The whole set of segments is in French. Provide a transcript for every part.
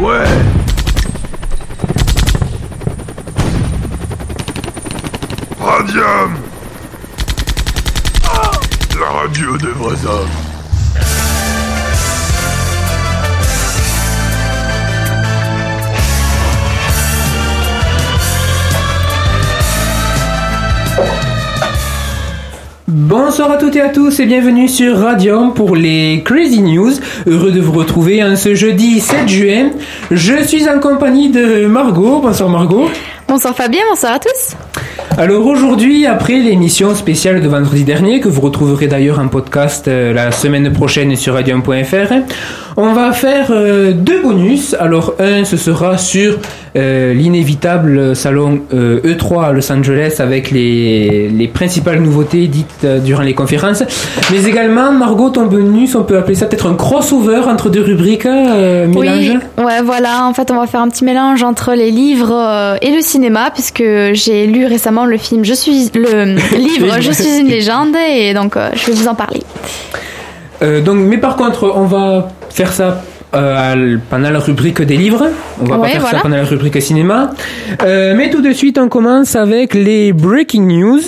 Ouais. Radium La radio des vrais hommes. Bonsoir à toutes et à tous et bienvenue sur Radium pour les Crazy News. Heureux de vous retrouver en ce jeudi 7 juin. Je suis en compagnie de Margot. Bonsoir Margot. Bonsoir Fabien, bonsoir à tous. Alors aujourd'hui, après l'émission spéciale de vendredi dernier, que vous retrouverez d'ailleurs en podcast euh, la semaine prochaine sur radium.fr, on va faire euh, deux bonus. Alors un, ce sera sur euh, l'inévitable salon euh, E3 à Los Angeles avec les, les principales nouveautés dites durant les conférences. Mais également, Margot, ton bonus, on peut appeler ça peut-être un crossover entre deux rubriques, mélange. Oui, ouais, voilà. En fait, on va faire un petit mélange entre les livres et le cinéma, puisque j'ai lu récemment le film Je suis le livre Je suis une légende, et donc je vais vous en parler. Donc, mais par contre, on va faire ça euh, pendant la rubrique des livres. On va pas faire ça pendant la rubrique cinéma. Euh, mais tout de suite, on commence avec les breaking news.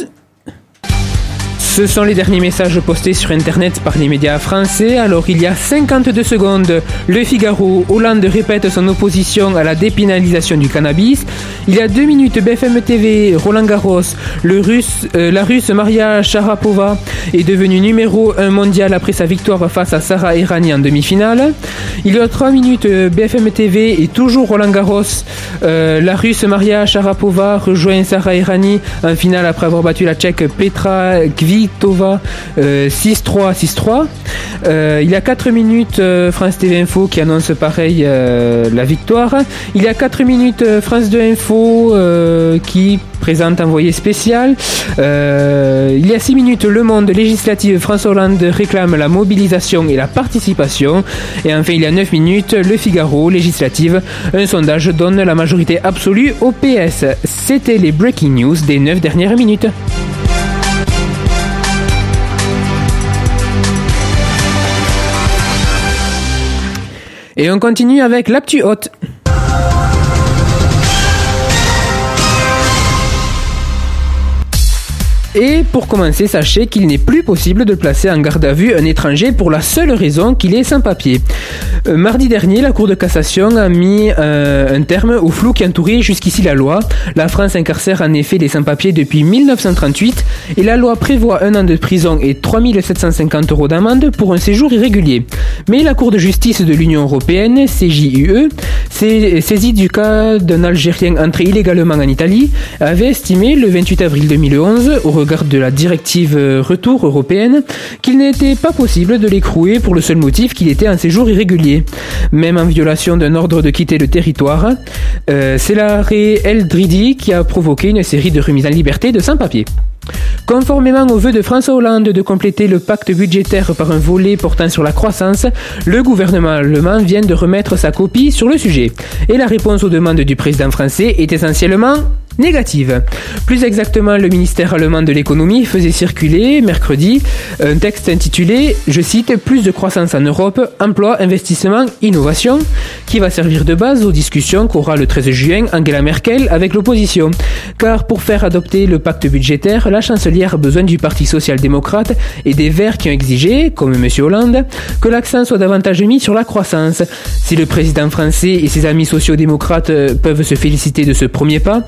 Ce sont les derniers messages postés sur Internet par les médias français. Alors, il y a 52 secondes, Le Figaro, Hollande répète son opposition à la dépénalisation du cannabis. Il y a deux minutes, BFM TV, Roland Garros, euh, la russe Maria Sharapova est devenue numéro 1 mondial après sa victoire face à Sarah Errani en demi-finale. Il y a trois minutes, BFM TV et toujours Roland Garros. Euh, la russe Maria Sharapova rejoint Sarah Errani en finale après avoir battu la tchèque Petra Kvitova euh, 6-3, 6-3. Euh, il y a 4 minutes, euh, France TV Info qui annonce pareil euh, la victoire. Il y a 4 minutes, euh, France 2 Info qui présente envoyé spécial. Il y a 6 minutes, Le Monde législative, François Hollande réclame la mobilisation et la participation. Et enfin, il y a 9 minutes, Le Figaro législative, un sondage donne la majorité absolue au PS. C'était les breaking news des 9 dernières minutes. Et on continue avec l'actu haute. Et pour commencer, sachez qu'il n'est plus possible de placer en garde à vue un étranger pour la seule raison qu'il est sans papier. Euh, mardi dernier, la Cour de cassation a mis euh, un terme au flou qui entourait jusqu'ici la loi. La France incarcère en effet les sans-papiers depuis 1938 et la loi prévoit un an de prison et 3750 euros d'amende pour un séjour irrégulier. Mais la Cour de justice de l'Union européenne, CJUE, saisie du cas d'un Algérien entré illégalement en Italie, avait estimé le 28 avril 2011, au regard de la directive euh, retour européenne, qu'il n'était pas possible de l'écrouer pour le seul motif qu'il était en séjour irrégulier. Même en violation d'un ordre de quitter le territoire, euh, c'est l'arrêt El Dridi qui a provoqué une série de remises en liberté de sans-papiers. Conformément au vœu de François Hollande de compléter le pacte budgétaire par un volet portant sur la croissance, le gouvernement allemand vient de remettre sa copie sur le sujet. Et la réponse aux demandes du président français est essentiellement négative. Plus exactement, le ministère allemand de l'économie faisait circuler mercredi un texte intitulé, je cite, Plus de croissance en Europe, emploi, investissement, innovation, qui va servir de base aux discussions qu'aura le 13 juin Angela Merkel avec l'opposition. Car pour faire adopter le pacte budgétaire, la chancelière a besoin du Parti social-démocrate et des Verts qui ont exigé, comme M. Hollande, que l'accent soit davantage mis sur la croissance. Si le président français et ses amis sociaux-démocrates euh, peuvent se féliciter de ce premier pas,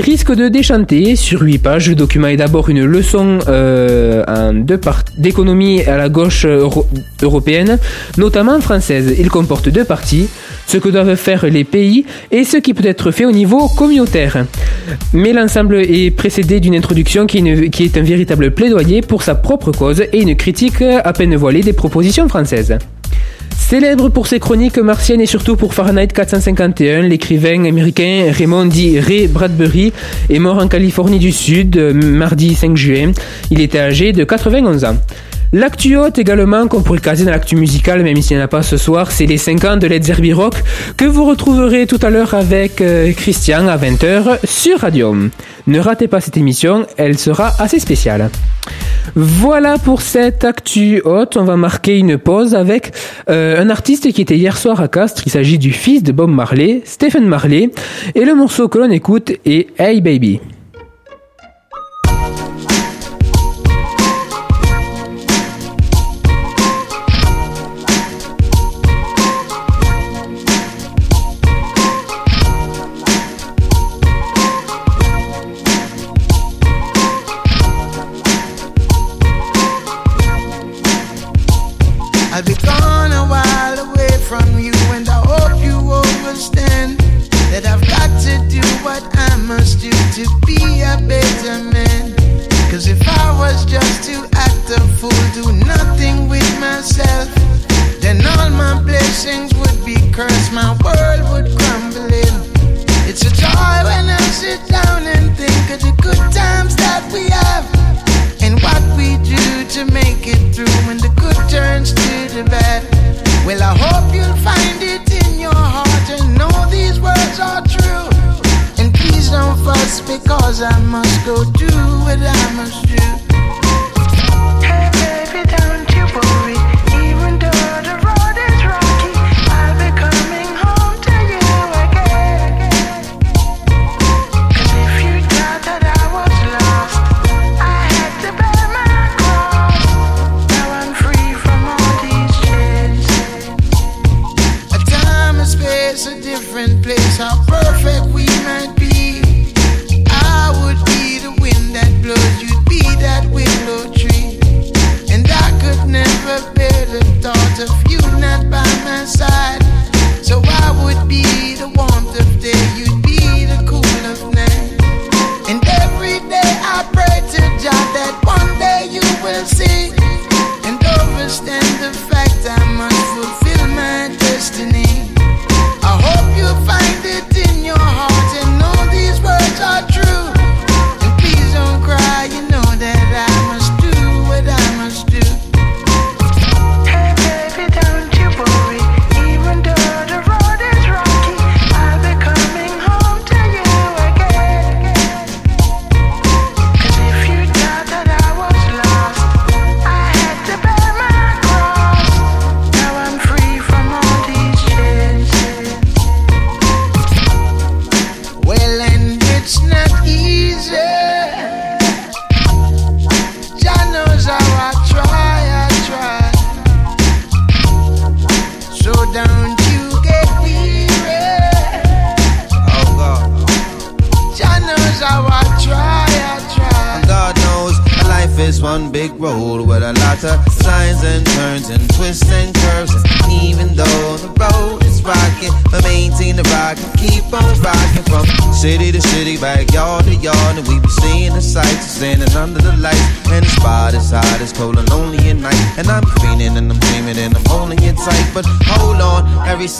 risque de déchanter. Sur huit pages, le document est d'abord une leçon euh, d'économie à la gauche euro- européenne, notamment française. Il comporte deux parties, ce que doivent faire les pays et ce qui peut être fait au niveau communautaire. Mais l'ensemble est précédé d'une introduction qui est un véritable plaidoyer pour sa propre cause et une critique à peine voilée des propositions françaises. Célèbre pour ses chroniques martiennes et surtout pour Fahrenheit 451, l'écrivain américain Raymond D. Ray Bradbury est mort en Californie du Sud euh, mardi 5 juin. Il était âgé de 91 ans. L'actu haute également qu'on pourrait caser dans l'actu musicale, même s'il n'y en a pas ce soir, c'est les 5 ans de Led Zeppelin Rock que vous retrouverez tout à l'heure avec euh, Christian à 20h sur Radium. Ne ratez pas cette émission, elle sera assez spéciale. Voilà pour cette actu haute. On va marquer une pause avec euh, un artiste qui était hier soir à Castres. Il s'agit du fils de Bob Marley, Stephen Marley. Et le morceau que l'on écoute est Hey Baby. Sit down and think of the good times that we have and what we do to make it through when the good turns to the bad. Well, I hope you'll find it in your heart and know these words are true. And please don't fuss because I must go do what I must do.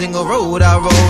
single road I roll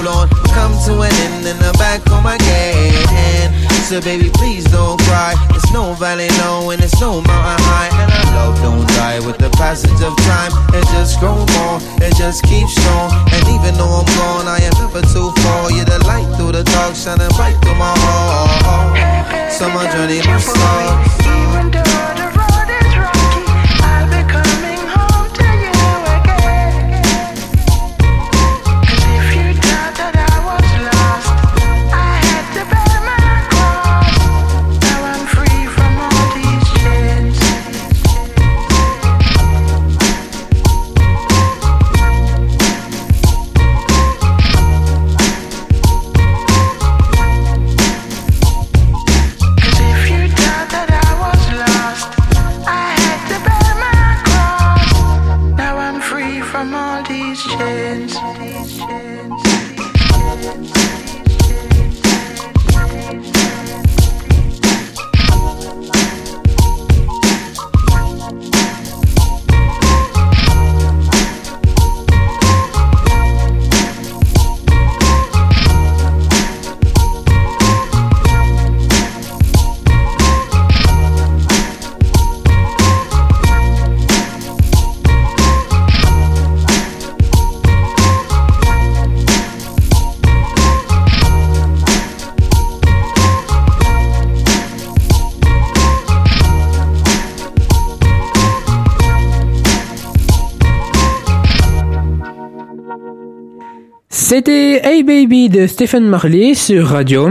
de Stephen Marley sur Radio.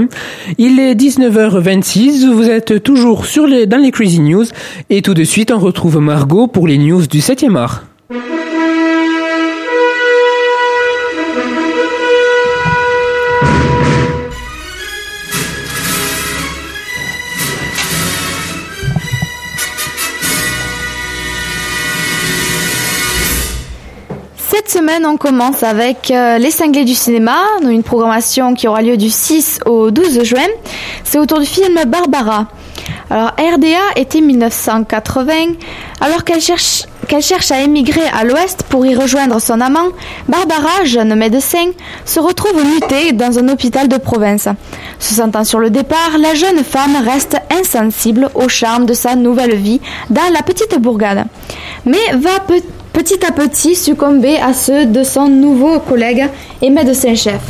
Il est 19h26, vous êtes toujours dans les Crazy News et tout de suite on retrouve Margot pour les news du 7e art. Semaine, on commence avec euh, Les Cinglés du cinéma, une programmation qui aura lieu du 6 au 12 juin. C'est autour du film Barbara. Alors, RDA était 1980. Alors qu'elle cherche, qu'elle cherche à émigrer à l'ouest pour y rejoindre son amant, Barbara, jeune médecin, se retrouve mutée dans un hôpital de province. Se sentant sur le départ, la jeune femme reste insensible au charme de sa nouvelle vie dans la petite bourgade. Mais va pe- petit à petit succomber à ceux de son nouveau collègue et médecin-chef.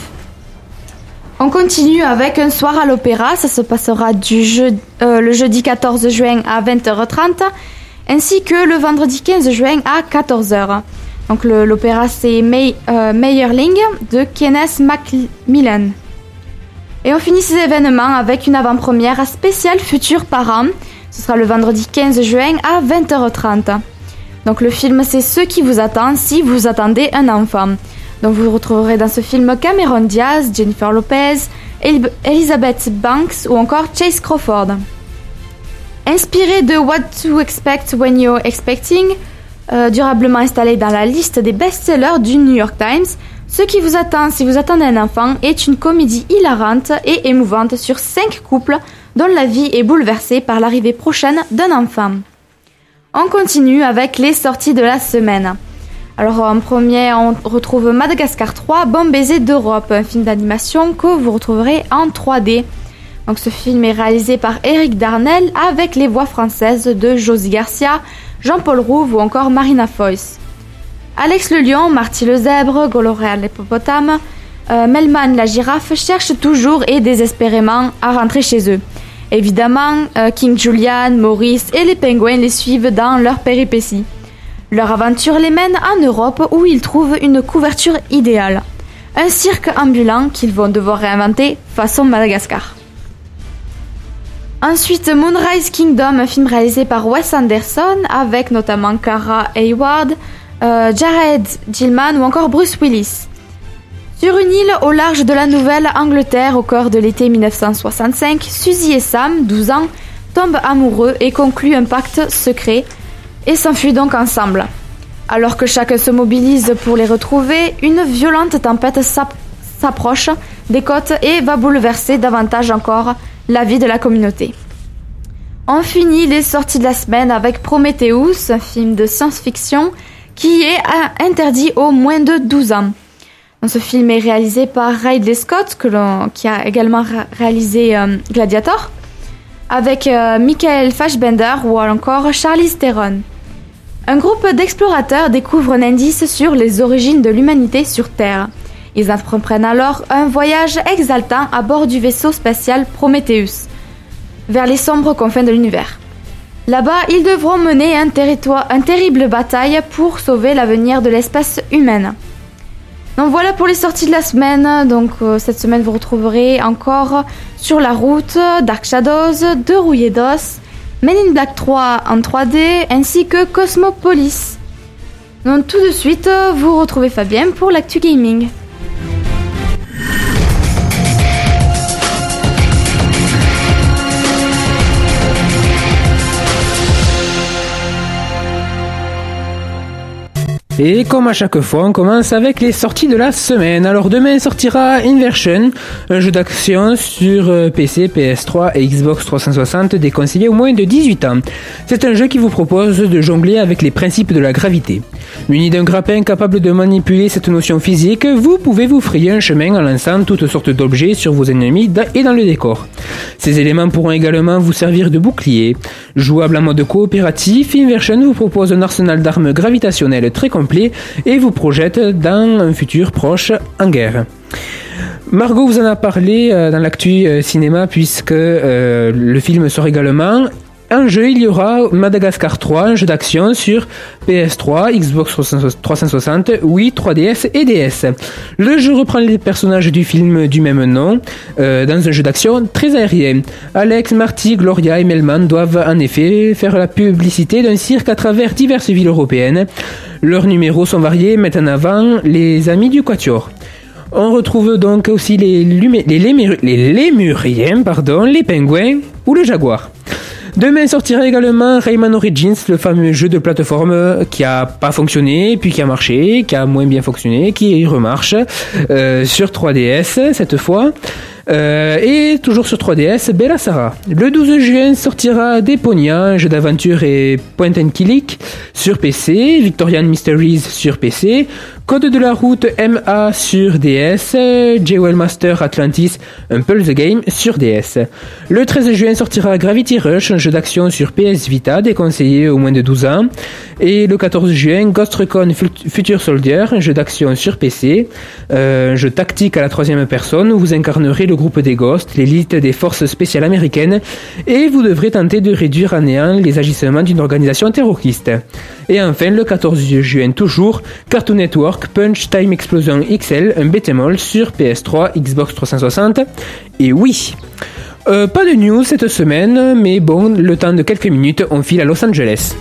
On continue avec un soir à l'opéra, ça se passera du jeu- euh, le jeudi 14 juin à 20h30 ainsi que le vendredi 15 juin à 14h. Donc l'opéra c'est euh, Meyerling de Kenneth Macmillan. Et on finit ces événements avec une avant-première spéciale Futur Parents. Ce sera le vendredi 15 juin à 20h30. Donc le film c'est Ce qui vous attend si vous attendez un enfant. Donc vous retrouverez dans ce film Cameron Diaz, Jennifer Lopez, El- Elizabeth Banks ou encore Chase Crawford. Inspiré de What to Expect When You're Expecting, euh, durablement installé dans la liste des best-sellers du New York Times, Ce qui vous attend si vous attendez un enfant est une comédie hilarante et émouvante sur cinq couples dont la vie est bouleversée par l'arrivée prochaine d'un enfant. On continue avec les sorties de la semaine. Alors en premier, on retrouve Madagascar 3, Bon baiser d'Europe, un film d'animation que vous retrouverez en 3D. Donc ce film est réalisé par Eric Darnell avec les voix françaises de Josie Garcia, Jean-Paul Rouve ou encore Marina Foïs. Alex le lion, Marty le zèbre, Goloréa l'hippopotame, euh, Melman la girafe cherchent toujours et désespérément à rentrer chez eux. Évidemment, euh, King Julian, Maurice et les pingouins les suivent dans leur péripéties. Leur aventure les mène en Europe où ils trouvent une couverture idéale. Un cirque ambulant qu'ils vont devoir réinventer façon Madagascar. Ensuite, Moonrise Kingdom, un film réalisé par Wes Anderson avec notamment Cara Hayward, euh, Jared Gilman ou encore Bruce Willis. Sur une île au large de la Nouvelle-Angleterre au cœur de l'été 1965, Suzy et Sam, 12 ans, tombent amoureux et concluent un pacte secret et s'enfuient donc ensemble. Alors que chacun se mobilise pour les retrouver, une violente tempête s'app- s'approche des côtes et va bouleverser davantage encore la vie de la communauté. On finit les sorties de la semaine avec Prometheus, un film de science-fiction qui est euh, interdit aux moins de 12 ans. Ce film est réalisé par Ridley Scott, qui a également ré- réalisé euh, Gladiator, avec euh, Michael Fassbender ou encore Charlize Theron. Un groupe d'explorateurs découvre un indice sur les origines de l'humanité sur Terre. Ils entreprennent alors un voyage exaltant à bord du vaisseau spatial Prometheus, vers les sombres confins de l'univers. Là-bas, ils devront mener un terrible bataille pour sauver l'avenir de l'espèce humaine. Donc voilà pour les sorties de la semaine. Donc euh, cette semaine, vous retrouverez encore Sur la route, Dark Shadows, De rouillé d'os, Men in Black 3 en 3D, ainsi que Cosmopolis. Donc tout de suite, vous retrouvez Fabien pour l'actu gaming. Et comme à chaque fois, on commence avec les sorties de la semaine. Alors demain sortira Inversion, un jeu d'action sur euh, PC, PS3 et Xbox 360 déconseillé au moins de 18 ans. C'est un jeu qui vous propose de jongler avec les principes de la gravité. Muni d'un grappin capable de manipuler cette notion physique, vous pouvez vous frayer un chemin en lançant toutes sortes d'objets sur vos ennemis et dans le décor. Ces éléments pourront également vous servir de bouclier. Jouable en mode coopératif, Inversion vous propose un arsenal d'armes gravitationnelles très et vous projette dans un futur proche en guerre. Margot vous en a parlé euh, dans l'actu euh, cinéma puisque euh, le film sort également un jeu, il y aura Madagascar 3, un jeu d'action sur PS3, Xbox 360, Wii, 3DS et DS. Le jeu reprend les personnages du film du même nom dans un jeu d'action très aérien. Alex, Marty, Gloria et Melman doivent en effet faire la publicité d'un cirque à travers diverses villes européennes. Leurs numéros sont variés, mettent en avant les amis du Quatuor. On retrouve donc aussi les, lémuriens, pardon, les pingouins ou le jaguar. Demain sortira également Rayman Origins, le fameux jeu de plateforme qui a pas fonctionné, puis qui a marché, qui a moins bien fonctionné, qui remarche euh, sur 3DS cette fois. Euh, et toujours sur 3DS, Bella Sarah. Le 12 juin sortira Deponia, un jeu d'aventure et point and click sur PC, Victorian Mysteries sur PC, Code de la route MA sur DS, Jewel Master Atlantis, Pulse Game sur DS. Le 13 juin sortira Gravity Rush, un jeu d'action sur PS Vita déconseillé aux moins de 12 ans. Et le 14 juin, Ghost Recon Fut- Future Soldier, un jeu d'action sur PC, euh, un jeu tactique à la troisième personne où vous incarnerez le groupe des Ghosts, l'élite des forces spéciales américaines, et vous devrez tenter de réduire à néant les agissements d'une organisation terroriste. Et enfin, le 14 juin toujours, Cartoon Network Punch Time Explosion XL, un all sur PS3, Xbox 360. Et oui, euh, pas de news cette semaine, mais bon, le temps de quelques minutes, on file à Los Angeles.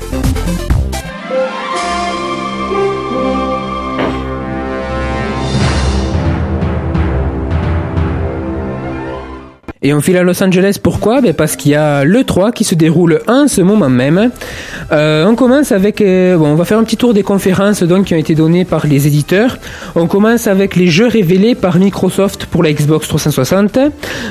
Et on file à Los Angeles, pourquoi? Ben Parce qu'il y a l'E3 qui se déroule en ce moment même. Euh, on commence avec... euh, bon, on va faire un petit tour des conférences donc, qui ont été données par les éditeurs. On commence avec les jeux révélés par Microsoft pour la Xbox 360.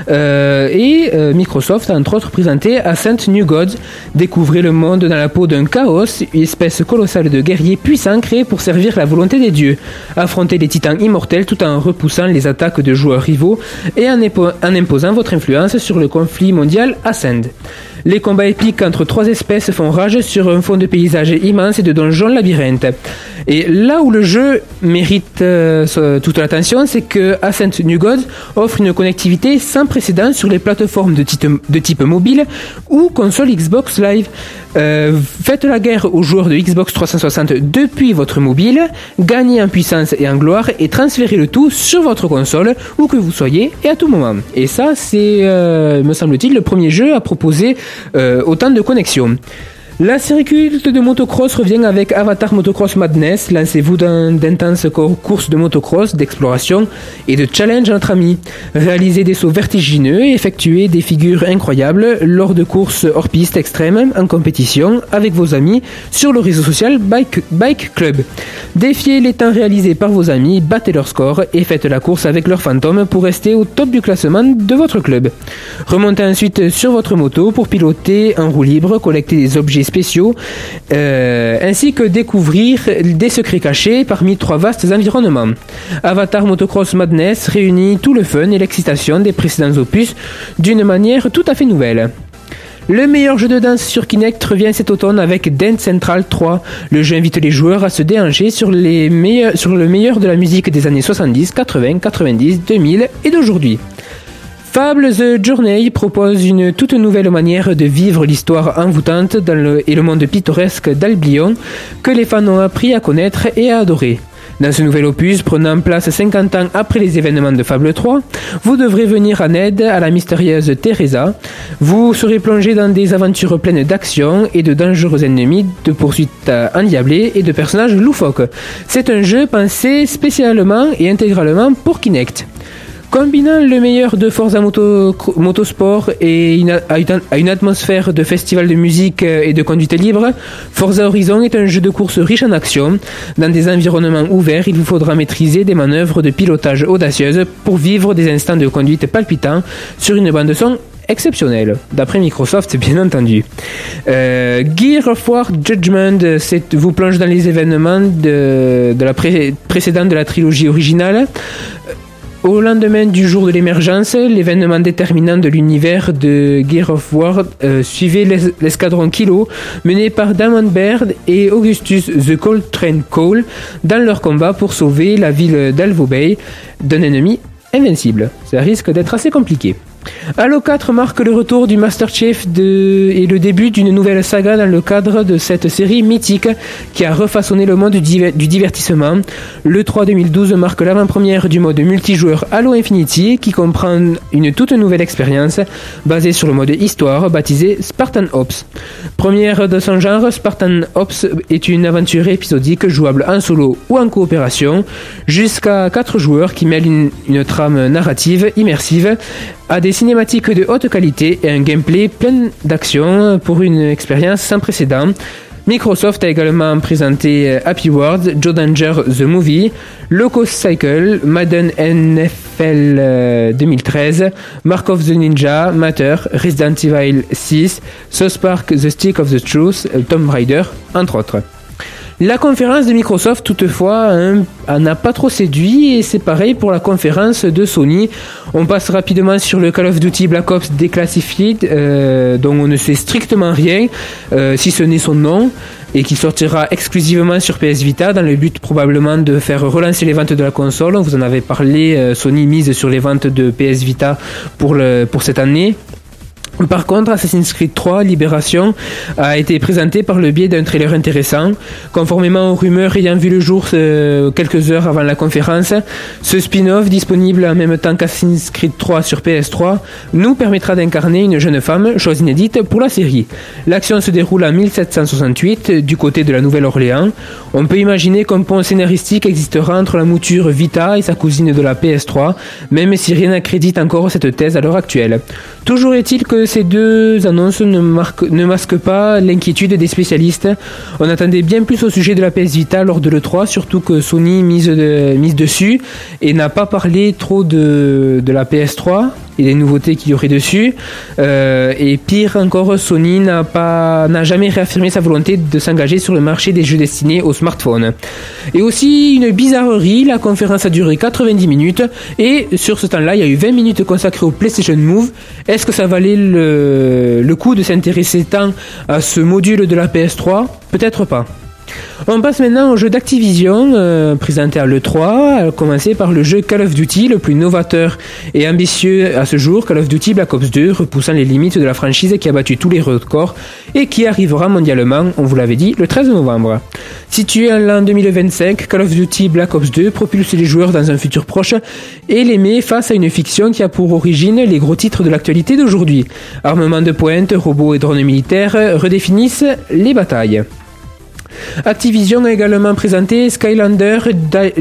Euh, et euh, Microsoft a entre autres présenté Ascent New Gods. Découvrez le monde dans la peau d'un chaos, une espèce colossale de guerriers puissants créés pour servir la volonté des dieux. Affrontez les titans immortels tout en repoussant les attaques de joueurs rivaux et en, en imposant votre sur le conflit mondial Ascend. Les combats épiques entre trois espèces font rage sur un fond de paysage immense et de donjons labyrinthes. Et là où le jeu mérite euh, toute l'attention, c'est que Ascent New Gods offre une connectivité sans précédent sur les plateformes de type, mobile ou console Xbox Live. Euh, faites la guerre aux joueurs de Xbox 360 depuis votre mobile, gagnez en puissance et en gloire et transférez le tout sur votre console où que vous soyez et à tout moment. Et ça, c'est, euh, me semble-t-il, le premier jeu à proposer autant de connexions. La série culte de motocross revient avec Avatar Motocross Madness. Lancez-vous dans d'intenses co- courses de motocross, d'exploration et de challenge entre amis. Réalisez des sauts vertigineux et effectuez des figures incroyables lors de courses hors piste extrêmes en compétition avec vos amis sur le réseau social Bike, Bike Club. Défiez les temps réalisés par vos amis, battez leur score et faites la course avec leur fantôme pour rester au top du classement de votre club. Remontez ensuite sur votre moto pour piloter en roue libre, collecter des objets spéciaux, euh, ainsi que découvrir des secrets cachés parmi trois vastes environnements. Avatar Motocross Madness réunit tout le fun et l'excitation des précédents opus d'une manière tout à fait nouvelle. Le meilleur jeu de danse sur Kinect revient cet automne avec Dance Central 3. Le jeu invite les joueurs à se déhancher sur, les meilleurs, sur le meilleur de la musique des années 70, 80, 90, 2000 et d'aujourd'hui. Fable The Journey propose une toute nouvelle manière de vivre l'histoire envoûtante dans le, et le monde pittoresque d'Albion que les fans ont appris à connaître et à adorer. Dans ce nouvel opus, prenant place 50 ans après les événements de Fable 3, vous devrez venir en aide à la mystérieuse Teresa. Vous serez plongé dans des aventures pleines d'action et de dangereux ennemis, de poursuites endiablées et de personnages loufoques. C'est un jeu pensé spécialement et intégralement pour Kinect. Combinant le meilleur de Forza Moto, Motorsport et une, une- atmosphère de festival de musique euh, et de conduite libre, Forza Horizon est un jeu de course riche en action. Dans des environnements ouverts, il vous faudra maîtriser des manœuvres de pilotage audacieuses pour vivre des instants de conduite palpitants sur une bande son exceptionnelle, d'après Microsoft bien entendu. Euh, Gear of War Judgment vous plonge dans les événements de, la pré- précédente de la trilogie originale. Au lendemain du jour de l'émergence, l'événement déterminant de l'univers de Gear of War euh, suivait l'es- l'escadron Kilo mené par Damon Baird et Augustus The Coltrane Cole dans leur combat pour sauver la ville d'Alvo Bay d'un ennemi invincible. Ça risque d'être assez compliqué. Halo 4 marque le retour du Master Chief et le début d'une nouvelle saga dans le cadre de cette série mythique qui a refaçonné le monde du diver- du divertissement. Le 3 2012 marque l'avant-première du mode multijoueur Halo Infinity qui comprend une toute nouvelle expérience basée sur le mode histoire baptisé Spartan Ops. Première de son genre, Spartan Ops est une aventure épisodique jouable en solo ou en coopération jusqu'à 4 joueurs qui mêlent une trame narrative immersive à des cinématiques de haute qualité et un gameplay plein d'action pour une expérience sans précédent. Microsoft a également présenté euh, Happy World, Joe Danger The Movie, Loco Cycle, Madden NFL euh, 2013, Mark of the Ninja, Matter, Resident Evil 6, South Park The Stick of the Truth, euh, Tomb Raider, entre autres. La conférence de Microsoft, toutefois, hein, n'a pas trop séduit et c'est pareil pour la conférence de Sony. On passe rapidement sur le Call of Duty Black Ops Declassified, euh, dont on ne sait strictement rien, euh, si ce n'est son nom, et qui sortira exclusivement sur PS Vita dans le but probablement de faire relancer les ventes de la console. Vous en avez parlé, euh, Sony mise sur les ventes de PS Vita pour cette année. Par contre, Assassin's Creed 3 Libération a été présenté par le biais d'un trailer intéressant. Conformément aux rumeurs ayant vu le jour euh, quelques heures avant la conférence, ce spin-off, disponible en même temps qu'Assassin's Creed 3 sur PS3, nous permettra d'incarner une jeune femme, chose inédite pour la série. L'action se déroule en 1768, du côté de la Nouvelle-Orléans. On peut imaginer qu'un pont scénaristique existera entre la mouture Vita et sa cousine de la PS3, même si rien n'accrédite encore cette thèse à l'heure actuelle. Toujours est-il que ces deux annonces ne, masquent pas l'inquiétude des spécialistes. On attendait bien plus au sujet de la PS Vita lors de l'E3, surtout que Sony mise, de- mise dessus et n'a pas parlé trop de la PS3 et des nouveautés qu'il y aurait dessus. Euh, et pire encore, Sony n'a pas n'a jamais réaffirmé sa volonté de s'engager sur le marché des jeux destinés aux smartphones. Et aussi une bizarrerie, la conférence a duré 90 minutes et sur ce temps-là, il y a eu 20 minutes consacrées au PlayStation Move. Est-ce que ça valait le, le coup de s'intéresser tant à ce module de la PS3 Peut-être pas. On passe maintenant au jeu d'Activision, euh, présenté à l'E3, à commencer par le jeu Call of Duty, le plus novateur et ambitieux à ce jour, Call of Duty Black Ops 2, repoussant les limites de la franchise qui a battu tous les records et qui arrivera mondialement, on vous l'avait dit, le 13 novembre. Situé en l'an 2025, Call of Duty Black Ops 2 propulse les joueurs dans un futur proche et les met face à une fiction qui a pour origine les gros titres de l'actualité d'aujourd'hui. Armement de pointe, robots et drones militaires redéfinissent les batailles. Activision a également présenté Skylander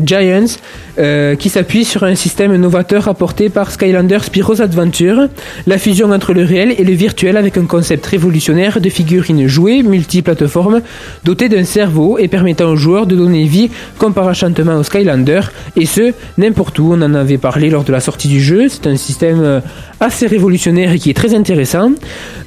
Giants, euh, qui s'appuie sur un système novateur apporté par Skylander Spiro's Adventure, la fusion entre le réel et le virtuel avec un concept révolutionnaire de figurines jouées multiplateformes dotées d'un cerveau et permettant aux joueurs de donner vie comme par enchantement au Skylander, et ce, n'importe où. On en avait parlé lors de la sortie du jeu. C'est un système euh, assez révolutionnaire et qui est très intéressant,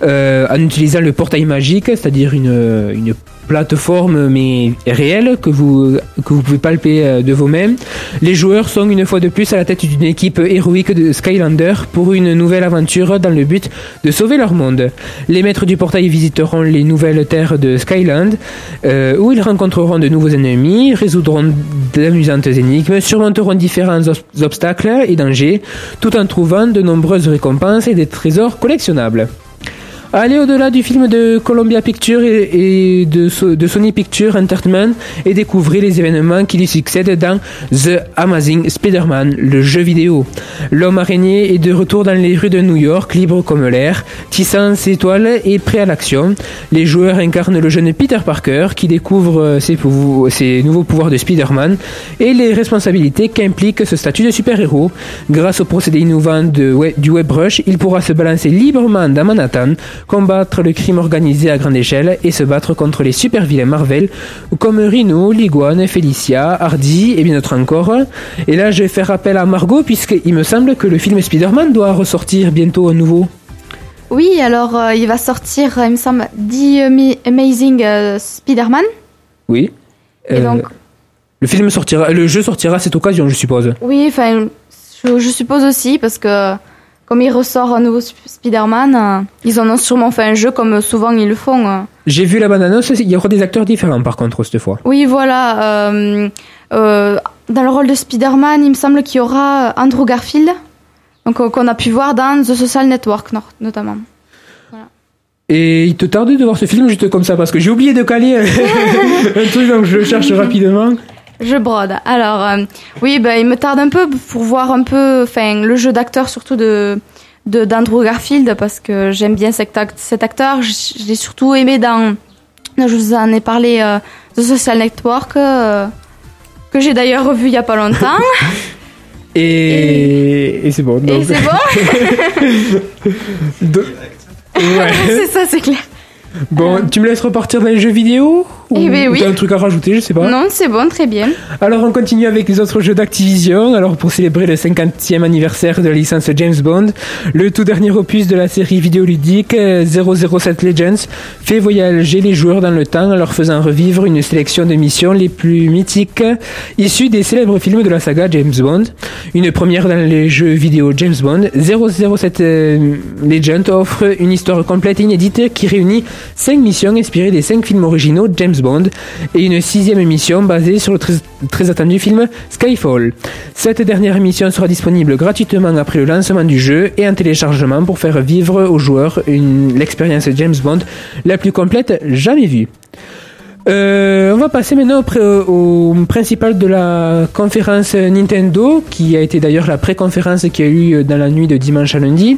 euh, en utilisant le portail magique, c'est-à-dire une plateforme mais réelle que vous pouvez palper euh, de vos mains. Les joueurs sont une fois de plus à la tête d'une équipe héroïque de Skylander pour une nouvelle aventure dans le but de sauver leur monde. Les maîtres du portail visiteront les nouvelles terres de Skyland euh, où ils rencontreront de nouveaux ennemis, résoudront d'amusantes énigmes, surmonteront différents ob- obstacles et dangers tout en trouvant de nombreuses récompenses et des trésors collectionnables. Aller au-delà du film de Columbia Pictures et, de, So- de Sony Pictures Entertainment et découvrir les événements qui lui succèdent dans The Amazing Spider-Man, le jeu vidéo. L'homme araignée est de retour dans les rues de New York, libre comme l'air, tissant ses toiles et prêt à l'action. Les joueurs incarnent le jeune Peter Parker qui découvre euh, ses, nouveaux pouvoirs de Spider-Man et les responsabilités qu'implique ce statut de super-héros. Grâce au procédé innovant de du WebRush, il pourra se balancer librement dans Manhattan, combattre le crime organisé à grande échelle et se battre contre les super-vilains Marvel comme Rhino, Liguane, Felicia, Hardy et bien d'autres encore. Et là, je vais faire appel à Margot puisqu'il me semble que le film Spider-Man doit ressortir bientôt à nouveau. Oui, alors euh, il va sortir, euh, il me semble, The Amazing euh, Spider-Man. Oui. Et Euh, donc, le film sortira, le jeu sortira à cette occasion, je suppose. oui, enfin, je, je suppose aussi, parce que comme il ressort un nouveau Sp- Spider-Man, euh, ils en ont sûrement fait un jeu comme souvent ils le font. euh. J'ai vu la bande-annonce, il y aura des acteurs différents par contre cette fois. Oui, voilà. euh, dans le rôle de Spider-Man, il me semble qu'il y aura Andrew Garfield. Donc qu'on a pu voir dans The Social Network no- notamment. Et il te tardait de voir ce film juste comme ça parce que j'ai oublié de caler un truc donc je le cherche rapidement. Je brode. Alors, euh, oui, ben, il me tarde un peu pour voir un peu enfin, le jeu d'acteur, surtout de de- d'Andrew Garfield, parce que j'aime bien cet, act- cet acteur. L'ai surtout aimé dans, je vous en ai parlé, euh, The Social Network, euh, que j'ai d'ailleurs revu il y a pas longtemps. Et, et c'est bon. Et c'est bon de- Ouais. C'est ça, c'est clair. Bon, tu me laisses repartir dans les jeux vidéo? Ou, Eh ben ou oui. t'as un truc à rajouter, je sais pas. Non, c'est bon, très bien. Alors on continue avec les autres jeux d'Activision. Alors pour célébrer le 50e anniversaire de la licence James Bond, le tout dernier opus de la série vidéoludique euh, 007 Legends fait voyager les joueurs dans le temps en leur faisant revivre une sélection de missions les plus mythiques issues des célèbres films de la saga James Bond. Une première dans les jeux vidéo James Bond, 007 euh, Legend offre une histoire complète et inédite qui réunit 5 missions inspirées des 5 films originaux James Et une sixième mission basée sur le très, très attendu film Skyfall. Cette dernière mission sera disponible gratuitement après le lancement du jeu et en téléchargement pour faire vivre aux joueurs l'expérience James Bond la plus complète jamais vue. Euh, on va passer maintenant au, au principal de la conférence Nintendo, qui a été d'ailleurs la pré-conférence qui a eu dans la nuit de dimanche à lundi,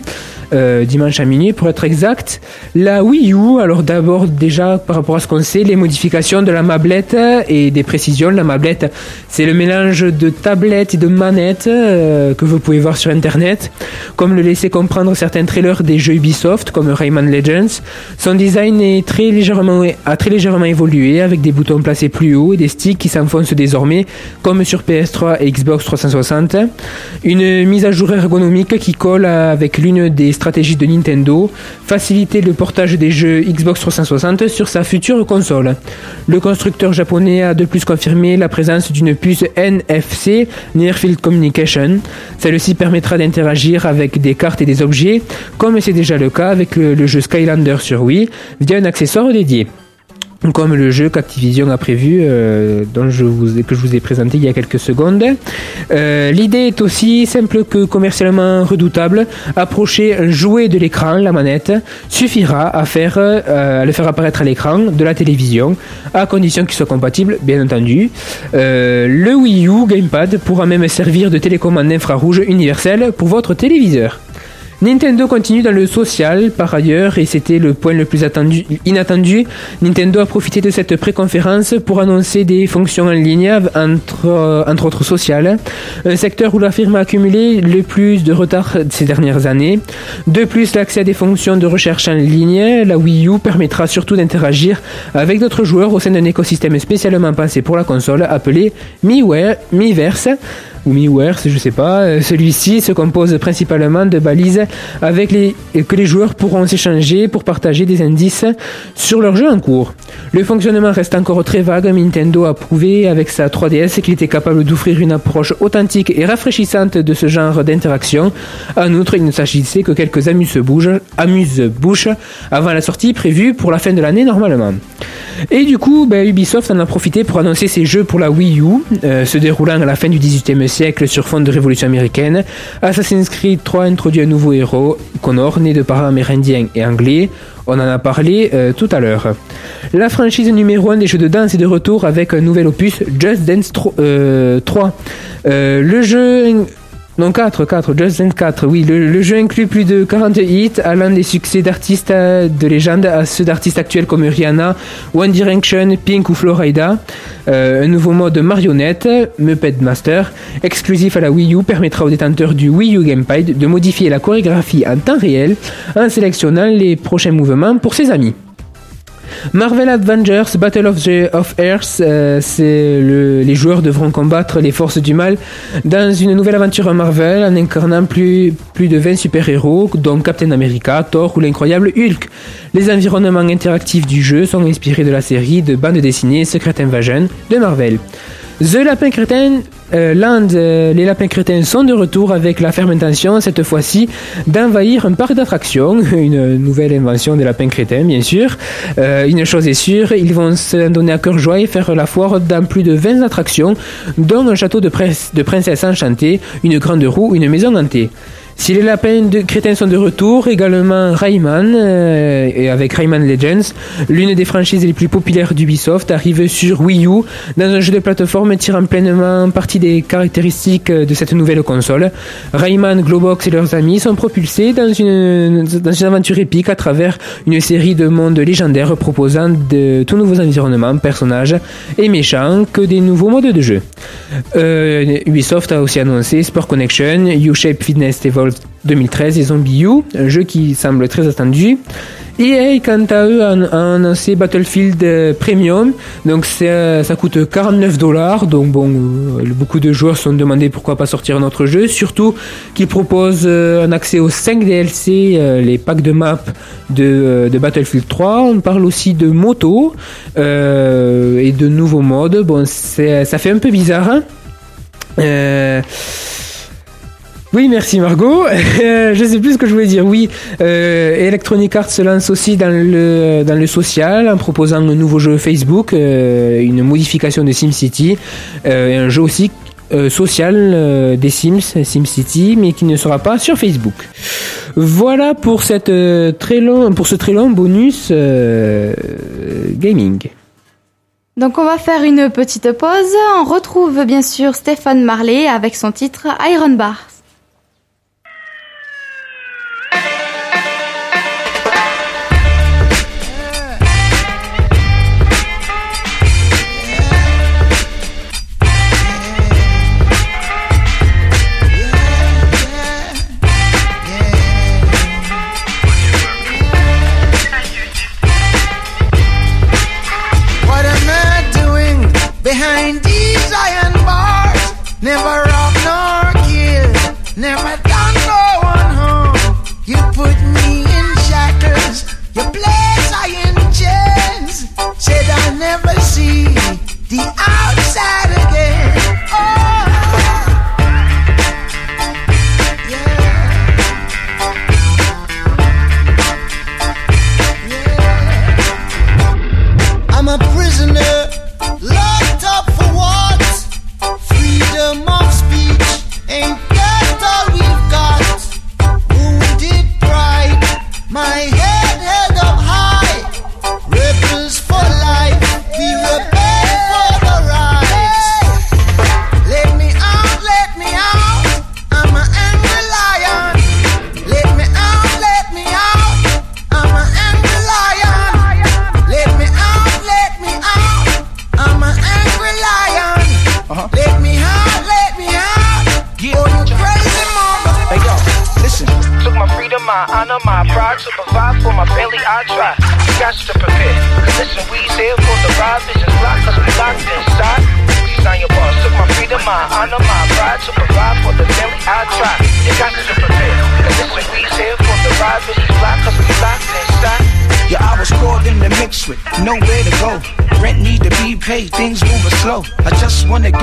euh, dimanche à minuit pour être exact. La Wii U, alors d'abord déjà par rapport à ce qu'on sait, les modifications de la mablette et des précisions. La mablette, c'est le mélange de tablette et de manette euh, que vous pouvez voir sur Internet, comme le laissaient comprendre certains trailers des jeux Ubisoft comme Rayman Legends. Son design est très légèrement, a très légèrement évolué avec des boutons placés plus haut et des sticks qui s'enfoncent désormais comme sur PS3 et Xbox 360. Une mise à jour ergonomique qui colle avec l'une des stratégies de Nintendo, faciliter le portage des jeux Xbox 360 sur sa future console. Le constructeur japonais a de plus confirmé la présence d'une puce NFC, Near Field Communication. Celle-ci permettra d'interagir avec des cartes et des objets, comme c'est déjà le cas avec le, le jeu Skylander sur Wii, via un accessoire dédié comme le jeu qu'Activision a prévu, euh, dont je vous ai- que je vous ai présenté il y a quelques secondes. Euh, L'idée est aussi simple que commercialement redoutable. Approcher un jouet de l'écran, la manette, suffira à faire euh, à le faire apparaître à l'écran de la télévision, à condition qu'il soit compatible, bien entendu. Le Wii U Gamepad pourra même servir de télécommande infrarouge universelle pour votre téléviseur. Nintendo continue dans le social par ailleurs et c'était le point le plus attendu, inattendu. Nintendo a profité de cette pré-conférence pour annoncer des fonctions en ligne entre, euh, entre autres sociales, un secteur où la firme a accumulé le plus de retard ces dernières années. De plus, l'accès à des fonctions de recherche en ligne, la Wii U permettra surtout d'interagir avec d'autres joueurs au sein d'un écosystème spécialement pensé pour la console appelé Miiverse ou Miiware, je sais pas. Euh, Celui-ci se compose principalement de balises avec les, que les joueurs pourront s'échanger pour partager des indices sur leur jeu en cours. Le fonctionnement reste encore très vague, Nintendo a prouvé avec sa 3DS qu'il était capable d'offrir une approche authentique et rafraîchissante de ce genre d'interaction. En outre, il ne s'agissait que quelques amuse-bouches amuse avant la sortie prévue pour la fin de l'année normalement. Et du coup, ben, Ubisoft en a profité pour annoncer ses jeux pour la Wii U, euh, se déroulant à la fin du XVIIIe siècle sur fond de révolution américaine. Assassin's Creed 3 introduit un nouveau héros, Connor, né de parents amérindiens et anglais. On en a parlé euh, tout à l'heure. La franchise numéro 1 des jeux de danse est de retour avec un nouvel opus, Just Dance 3. euh, 3. Euh, le jeu non, 4, 4, Just Dance 4, oui. Le, jeu inclut plus de 40 hits, allant des succès d'artistes de légende à ceux d'artistes actuels comme Rihanna, One Direction, Pink ou Florida. Euh, un nouveau mode marionnette, Muppet Master, exclusif à la Wii U, permettra aux détenteurs du Wii U Gamepad de modifier la chorégraphie en temps réel en sélectionnant les prochains mouvements pour ses amis. Marvel Avengers Battle of, the, Earth, euh, c'est le, les joueurs devront combattre les forces du mal dans une nouvelle aventure Marvel en incarnant plus, plus de 20 super-héros, dont Captain America, Thor ou l'incroyable Hulk. Les environnements interactifs du jeu sont inspirés de la série de bande dessinée Secret Invasion de Marvel. The Lapin Crétin euh, Land, euh, les lapins crétins sont de retour avec la ferme intention, cette fois-ci, d'envahir un parc d'attractions. Une nouvelle invention des lapins crétins, bien sûr. Euh, une chose est sûre, ils vont se donner à cœur joie et faire la foire dans plus de 20 attractions, dont un château de princesse enchantée, une grande roue, une maison hantée. Si les lapins de crétins sont de retour, également Rayman, euh, et avec Rayman Legends, l'une des franchises les plus populaires d'Ubisoft, arrive sur Wii U dans un jeu de plateforme tirant pleinement parti des caractéristiques de cette nouvelle console. Rayman, Globox et leurs amis sont propulsés dans une, aventure épique à travers une série de mondes légendaires proposant de tout nouveaux environnements, personnages et méchants que des nouveaux modes de jeu. Euh, Ubisoft a aussi annoncé Sport Connection, U-Shape Fitness Evolved 2013 et Zombie U, un jeu qui semble très attendu. EA, quant à eux, a annoncé Battlefield euh, Premium. Donc euh, ça coûte 49 dollars. Donc bon, euh, beaucoup de joueurs se sont demandé pourquoi pas sortir un autre jeu. Surtout qu'il propose euh, un accès aux 5 DLC, les packs de map de, Battlefield 3. On parle aussi de moto et de nouveaux modes. Bon, ça fait un peu bizarre. hein. Euh, oui, merci Margot. Euh, je sais plus ce que je voulais dire. Oui, euh, Electronic Arts se lance aussi dans le dans le social en proposant un nouveau jeu Facebook, euh, une modification de SimCity, euh, un jeu aussi social des Sims, SimCity, mais qui ne sera pas sur Facebook. Voilà pour cette très long pour ce très long bonus gaming. Donc on va faire une petite pause. On retrouve bien sûr Stéphane Marley avec son titre Iron Bar.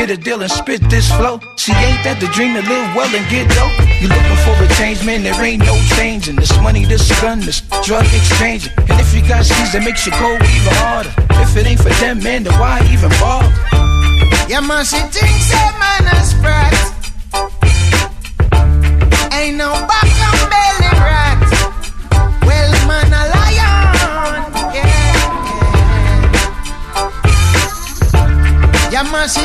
Get a deal and spit this flow. See, ain't that the dream to live well and get dope? You looking for a change, man? There ain't no changing. This money, this gun, this drug exchange. And if you got C's, that makes you go even harder. If it ain't for them, man, then why even bother? Yeah, man, she thinks that man is. Ain't no back and belly rat. Well, man, a lion. Yeah, yeah. Yeah, man, she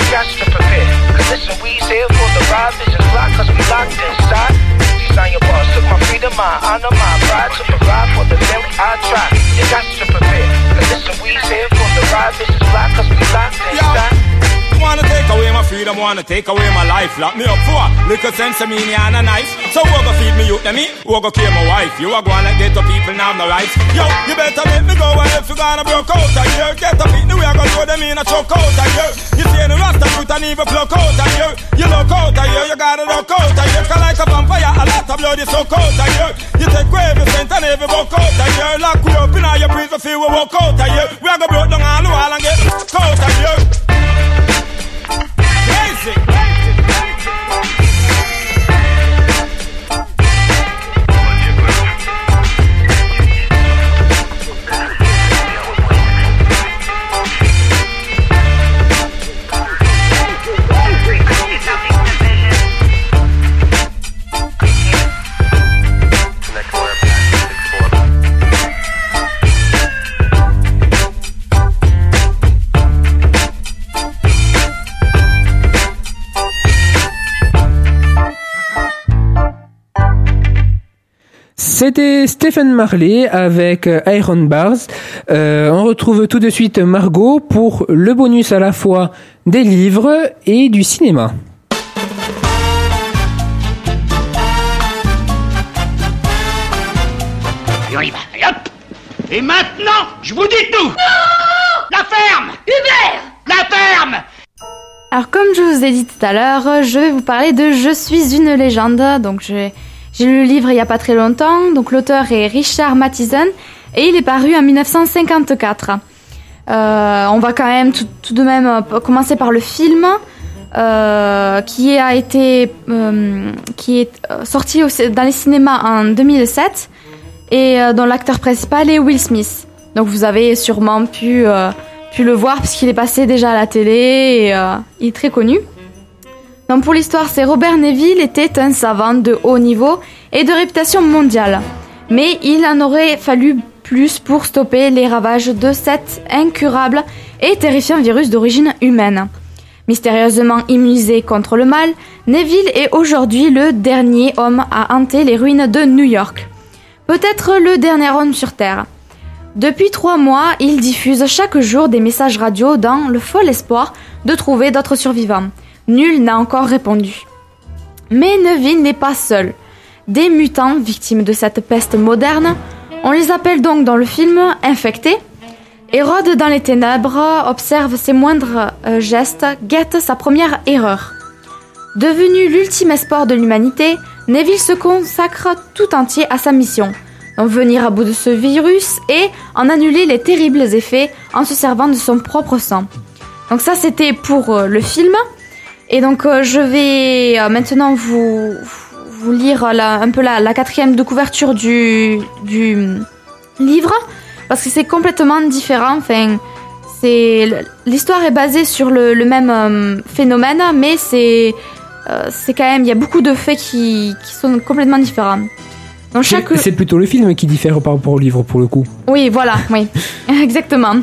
You got to prepare. Cause listen, we's here for the ride. Visions blocked cause we locked inside. On your boss. Took my freedom, my honor, my pride to provide for the belly. I try. You got to prepare. Cause listen, we's here for the ride. Visions blocked cause we locked inside. Wanna take away my freedom, wanna take away my life. Lock me up for little sense of meaning and a knife. So who go feed me youth and me? Who go kill my wife? You are going like ghetto people now no rights. Yo, you better let me go and if you gonna broke out a year. Get up in the way I go throw them in a choke out a year. You see the rasta youth and even pluck out a year. You look out a year, you gotta look out a year. Cause like a vampire, a lot of blood is so cold a year. You take grave, you sent and every buck out a girl, lock we up in all your prison feel we walk out of here. We are gonna broke down all the C'était Stephen Marley avec euh, Iron Bars. Euh, on retrouve tout de suite Margot pour le bonus à la fois des livres et du cinéma. Et on y va. Et hop Et maintenant, je vous dis tout La ferme Hubert La ferme Alors comme je vous ai dit tout à l'heure, je vais vous parler de Je suis une légende. Donc j'ai j'ai lu le livre il y a pas très longtemps. Donc l'auteur est Richard Matheson et il est paru en 1954. Euh, on va quand même tout, de même euh, commencer par le film euh, qui a été qui est sorti dans les cinémas en 2007 et dont l'acteur principal est Will Smith. Donc vous avez sûrement pu pu le voir puisqu'il est passé déjà à la télé et il est très connu. Pour l'histoire, c'est Robert Neville était un savant de haut niveau et de réputation mondiale. Mais il en aurait fallu plus pour stopper les ravages de cet incurable et terrifiant virus d'origine humaine. Mystérieusement immunisé contre le mal, Neville est aujourd'hui le dernier homme à hanter les ruines de New York. Peut-être le dernier homme sur Terre. Depuis trois mois, il diffuse chaque jour des messages radio dans le fol espoir de trouver d'autres survivants. Nul n'a encore répondu. Mais Neville n'est pas seul. Des mutants victimes de cette peste moderne, on les appelle donc dans le film infectés, Hérode dans les ténèbres observe ses moindres euh, gestes, guette sa première erreur. Devenu l'ultime espoir de l'humanité, Neville se consacre tout entier à sa mission, en venir à bout de ce virus et en annuler les terribles effets en se servant de son propre sang. Donc ça c'était pour euh, le film. Et donc euh, je vais euh, maintenant vous, vous lire la- un peu la, la quatrième de couverture du, du hum, livre parce que c'est complètement différent. Enfin, l'histoire est basée sur le, le même euh, phénomène, mais c'est c'est quand même il y a beaucoup de faits qui, qui sont complètement différents. Chaque C'est c'est plutôt le film qui diffère par rapport au livre pour le coup. oui, voilà, oui, exactement.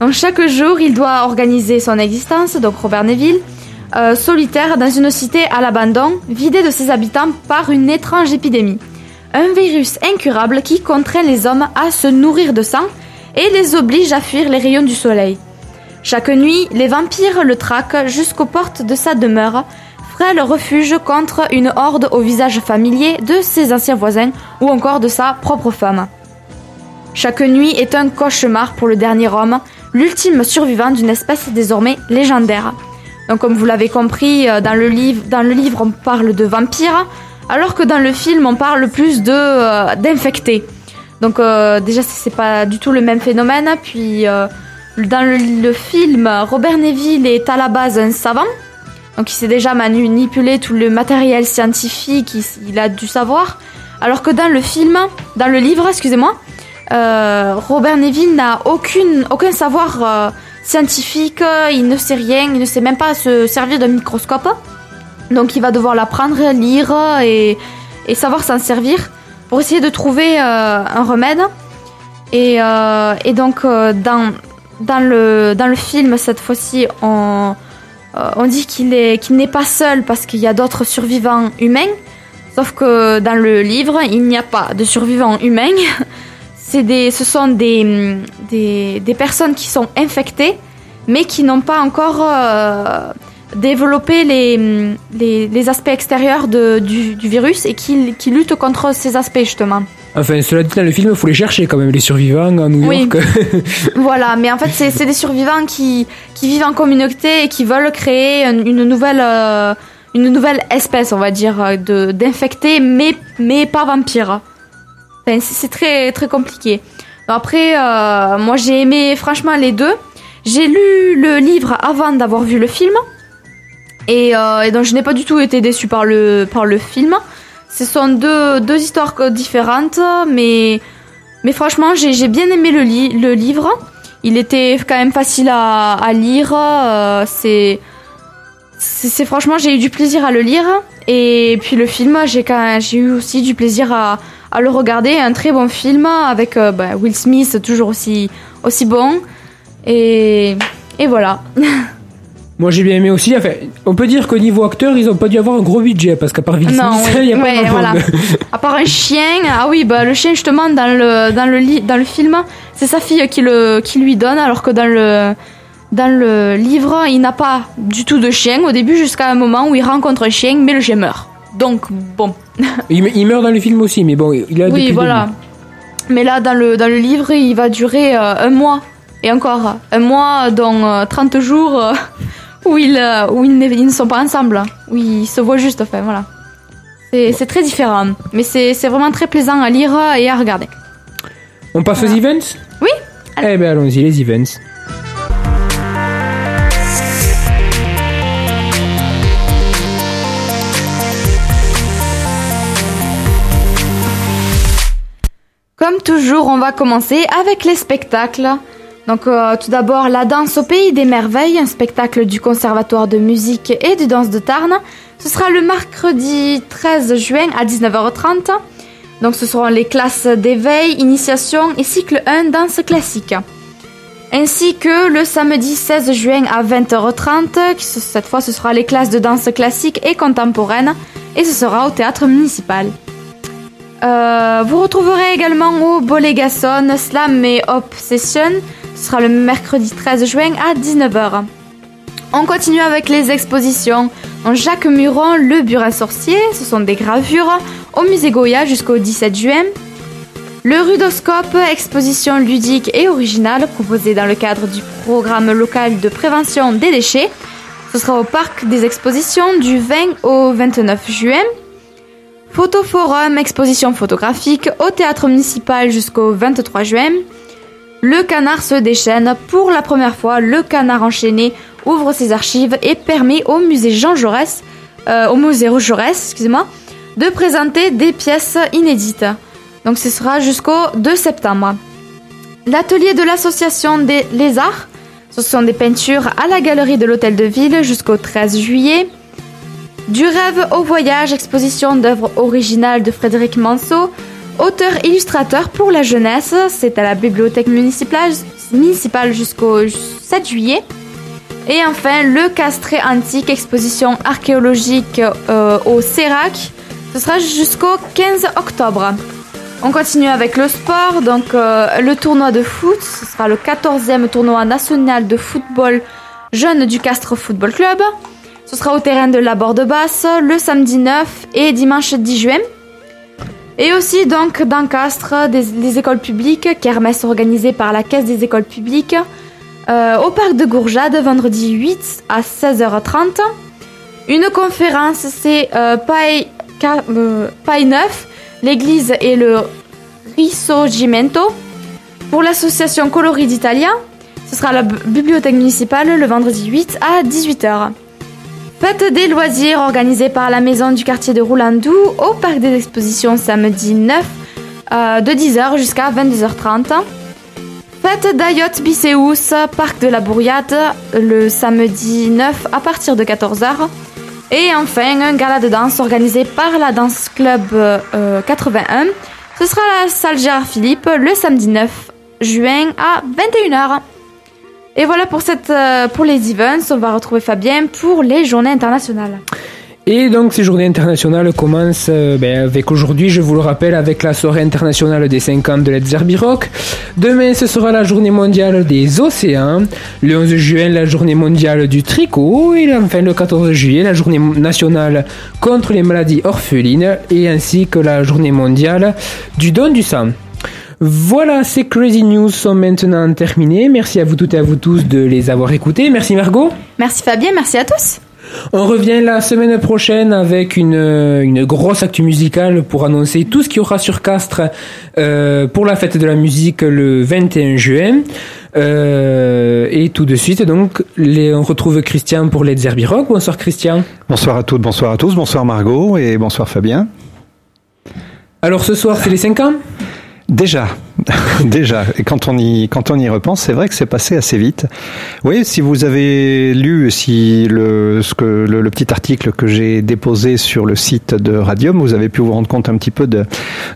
Donc chaque jour, il doit organiser son existence, donc Robert Neville, euh, solitaire dans une cité à l'abandon, vidée de ses habitants par une étrange épidémie. Un virus incurable qui contraint les hommes à se nourrir de sang et les oblige à fuir les rayons du soleil. Chaque nuit, les vampires le traquent jusqu'aux portes de sa demeure, frêle refuge contre une horde au visage familier de ses anciens voisins ou encore de sa propre femme. Chaque nuit est un cauchemar pour le dernier homme, l'ultime survivant d'une espèce désormais légendaire. Donc comme vous l'avez compris, euh, dans le, livre, dans le livre on parle de vampires, alors que dans le film on parle plus de euh, d'infectés. Donc euh, déjà c'est pas du tout le même phénomène. Puis euh, dans le, film, Robert Neville est à la base un savant, donc il sait déjà manipuler tout le matériel scientifique, il, a du savoir. Alors que dans le film, dans le livre, excusez-moi, Robert Neville n'a aucun savoir scientifique, euh, il ne sait rien, il ne sait même pas se servir d'un microscope. Donc il va devoir l'apprendre, lire et, et savoir s'en servir pour essayer de trouver euh, un remède. Et, euh, donc euh, dans, le, film, cette fois-ci, on, euh, dit qu'il n'est pas seul parce qu'il y a d'autres survivants humains. Sauf que dans le livre, il n'y a pas de survivants humains. C'est des, ce sont des, hum, des, des personnes qui sont infectées, mais qui n'ont pas encore euh, développé les, hum, les, les aspects extérieurs de, du, du virus et qui, qui luttent contre ces aspects justement. Enfin, cela dit, dans le film, il faut les chercher quand même, les survivants à New Oui. York. Voilà, mais en fait, c'est des survivants qui, qui vivent en communauté et qui veulent créer une, une nouvelle, euh, une nouvelle espèce, on va dire, de d'infectés, mais, mais pas vampires. C'est très très compliqué. Après, euh, moi j'ai aimé franchement les deux. J'ai lu le livre avant d'avoir vu le film. Et, euh, donc je n'ai pas du tout été déçue par le, par le film. Ce sont deux, deux histoires différentes, mais, mais franchement j'ai j'ai bien aimé le, li- le livre. Il était quand même facile à, à lire. euh, c'est franchement j'ai eu du plaisir à le lire. Et puis le film, j'ai eu aussi du plaisir à, à le regarder. Un très bon film avec euh, bah, Will Smith toujours aussi, aussi bon. Et, et voilà. Moi j'ai bien aimé aussi. Enfin, on peut dire qu'au niveau acteur, ils ont pas dû avoir un gros budget parce qu'à part Will Smith, oui. il y a pas voilà. À part un chien, ah oui, bah le chien justement dans le dans le dans le film, c'est sa fille qui le qui lui donne, alors que dans le dans le livre, il n'a pas du tout de chien au début jusqu'à un moment où il rencontre un chien, mais le chien meurt. Donc bon, il, me- il meurt dans le film aussi, mais bon, il a oui voilà. Mais là dans le dans le livre, il va durer euh, un mois et encore un mois dont euh, 30 jours euh, où ils euh, où ils, ne- ils ne sont pas ensemble, où ils se voient juste. Enfin voilà. C'est c'est très différent, mais c'est vraiment très plaisant à lire et à regarder. On passe aux events? Oui. Eh ben allons-y, les events. Comme toujours, on va commencer avec les spectacles. Donc euh, tout d'abord la danse au pays des merveilles, un spectacle du Conservatoire de musique et de danse de Tarn. Ce sera le mercredi 13 juin à 19h30. Donc ce seront les classes d'éveil, initiation et cycle 1 danse classique. Ainsi que le samedi 16 juin à 20h30, qui, ce- cette fois ce sera les classes de danse classique et contemporaine et ce sera au théâtre municipal. Euh, vous retrouverez également au Bolégason Slam et Hop Session. Ce sera le mercredi 13 juin à 19h. On continue avec les expositions. En Jacques Muron, le burin sorcier, ce sont des gravures au musée Goya jusqu'au 17 juin. Le Rudoscope, exposition ludique et originale proposée dans le cadre du programme local de prévention des déchets. Ce sera au parc des expositions du 20 au 29 juin. Photoforum, exposition photographique au théâtre municipal jusqu'au 23 juin. Le canard se déchaîne. Pour la première fois, le canard enchaîné ouvre ses archives et permet au musée Jean Jaurès, euh, au musée Jaurès, excusez-moi, de présenter des pièces inédites. Donc ce sera jusqu'au 2 septembre. L'atelier de l'association des Les Arts, ce sont des peintures à la galerie de l'hôtel de ville jusqu'au 13 juillet. Du rêve au voyage, exposition d'œuvres originales de Frédéric Manceau, auteur-illustrateur pour la jeunesse. C'est à la bibliothèque municipale, jusqu'au 7 juillet. Et enfin, le Castré antique, exposition archéologique euh, au Sérac. Ce sera jusqu'au 15 octobre. On continue avec le sport, donc euh, le tournoi de foot, ce sera le 14e tournoi national de football jeune du Castres Football Club. Ce sera au terrain de la Borde Basse le samedi 9 et dimanche 10 juin. Et aussi donc dans Castres, des, les écoles publiques, kermesse organisée par la Caisse des écoles publiques, euh, au parc de Gourjade vendredi 8 à 16h30. Une conférence, c'est euh, Paille, Ca- euh, Paille Neuf, l'église et le Risorgimento. Pour l'association Colori d'Italia, ce sera à la bibliothèque municipale le vendredi 8 à 18h. Fête des loisirs organisée par la maison du quartier de Roulandou au parc des expositions samedi 9 euh, de 10h jusqu'à 22h30. Fête d'Ayotte Bicéus, parc de la Bourriade, le samedi 9 à partir de 14h. Et enfin, un gala de danse organisé par la Danse Club euh, 81. Ce sera la salle Gérard Philippe le samedi 9 juin à 21h. Et voilà pour, cette, euh, pour les events. On va retrouver Fabien pour les journées internationales. Et donc ces journées internationales commencent euh, ben, avec aujourd'hui, je vous le rappelle, avec la soirée internationale des 5 ans de Led. Demain, ce sera la journée mondiale des océans. Le 11 juin, la journée mondiale du tricot. Et enfin, le 14 juillet, la journée nationale contre les maladies orphelines. Et ainsi que la journée mondiale du don du sang. Voilà, ces Crazy News sont maintenant terminées. Merci à vous toutes et à vous tous de les avoir écoutés. Merci Margot. Merci Fabien, merci à tous. On revient la semaine prochaine avec une, une grosse actu musicale pour annoncer tout ce qu'il y aura sur Castres euh, pour la fête de la musique le 21 juin. Euh, et tout de suite, donc, les, on retrouve Christian pour les Derby Rock. Bonsoir Christian. Bonsoir à toutes, bonsoir à tous, bonsoir Margot et bonsoir Fabien. Alors ce soir, c'est les 5 ans? Déjà, déjà, et quand on y quand on y repense, c'est vrai que c'est passé assez vite. Oui, si vous avez lu si le ce que le, petit article que j'ai déposé sur le site de Radium, vous avez pu vous rendre compte un petit peu de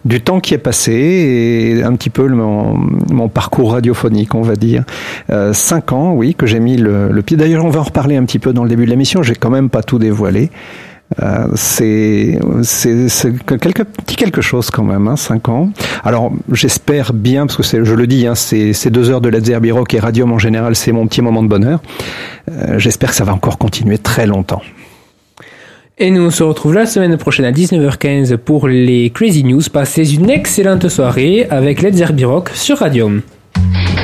du temps qui est passé et un petit peu mon, mon parcours radiophonique, on va dire. Euh, cinq ans, oui, que j'ai mis le, le pied. D'ailleurs, on va en reparler un petit peu dans le début de l'émission. J'ai quand même pas tout dévoilé. Euh, c'est c'est c'est que quelque chose quand même, hein, cinq ans. Alors j'espère bien parce que je le dis, hein, c'est deux heures de Let's Zerbi Rock et Radium en général, c'est mon petit moment de bonheur. Euh, j'espère que ça va encore continuer très longtemps. Et nous on se retrouve la semaine prochaine à 19h15 pour les Crazy News. Passez une excellente soirée avec Led Zerbi Rock sur Radium.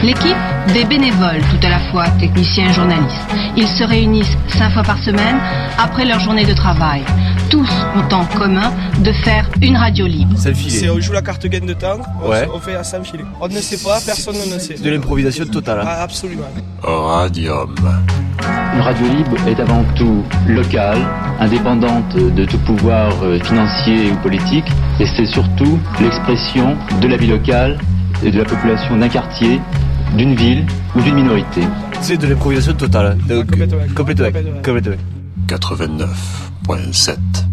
L'équipe des bénévoles, tout à la fois techniciens et journalistes. Ils se réunissent cinq fois par semaine après leur journée de travail. Tous ont en commun de faire une radio libre. C'est on joue la carte gain de temps, on, Ouais. on fait à filet. On ne sait pas, personne ne sait. De l'improvisation totale. hein. Ah, absolument. Radium. Une radio libre est avant tout locale, indépendante de tout pouvoir euh, financier ou politique, et c'est surtout l'expression de la vie locale et de la population d'un quartier, d'une ville ou d'une minorité. C'est de l'improvisation totale. Donc, complètement. complètement. Complètement. complètement. 89.7.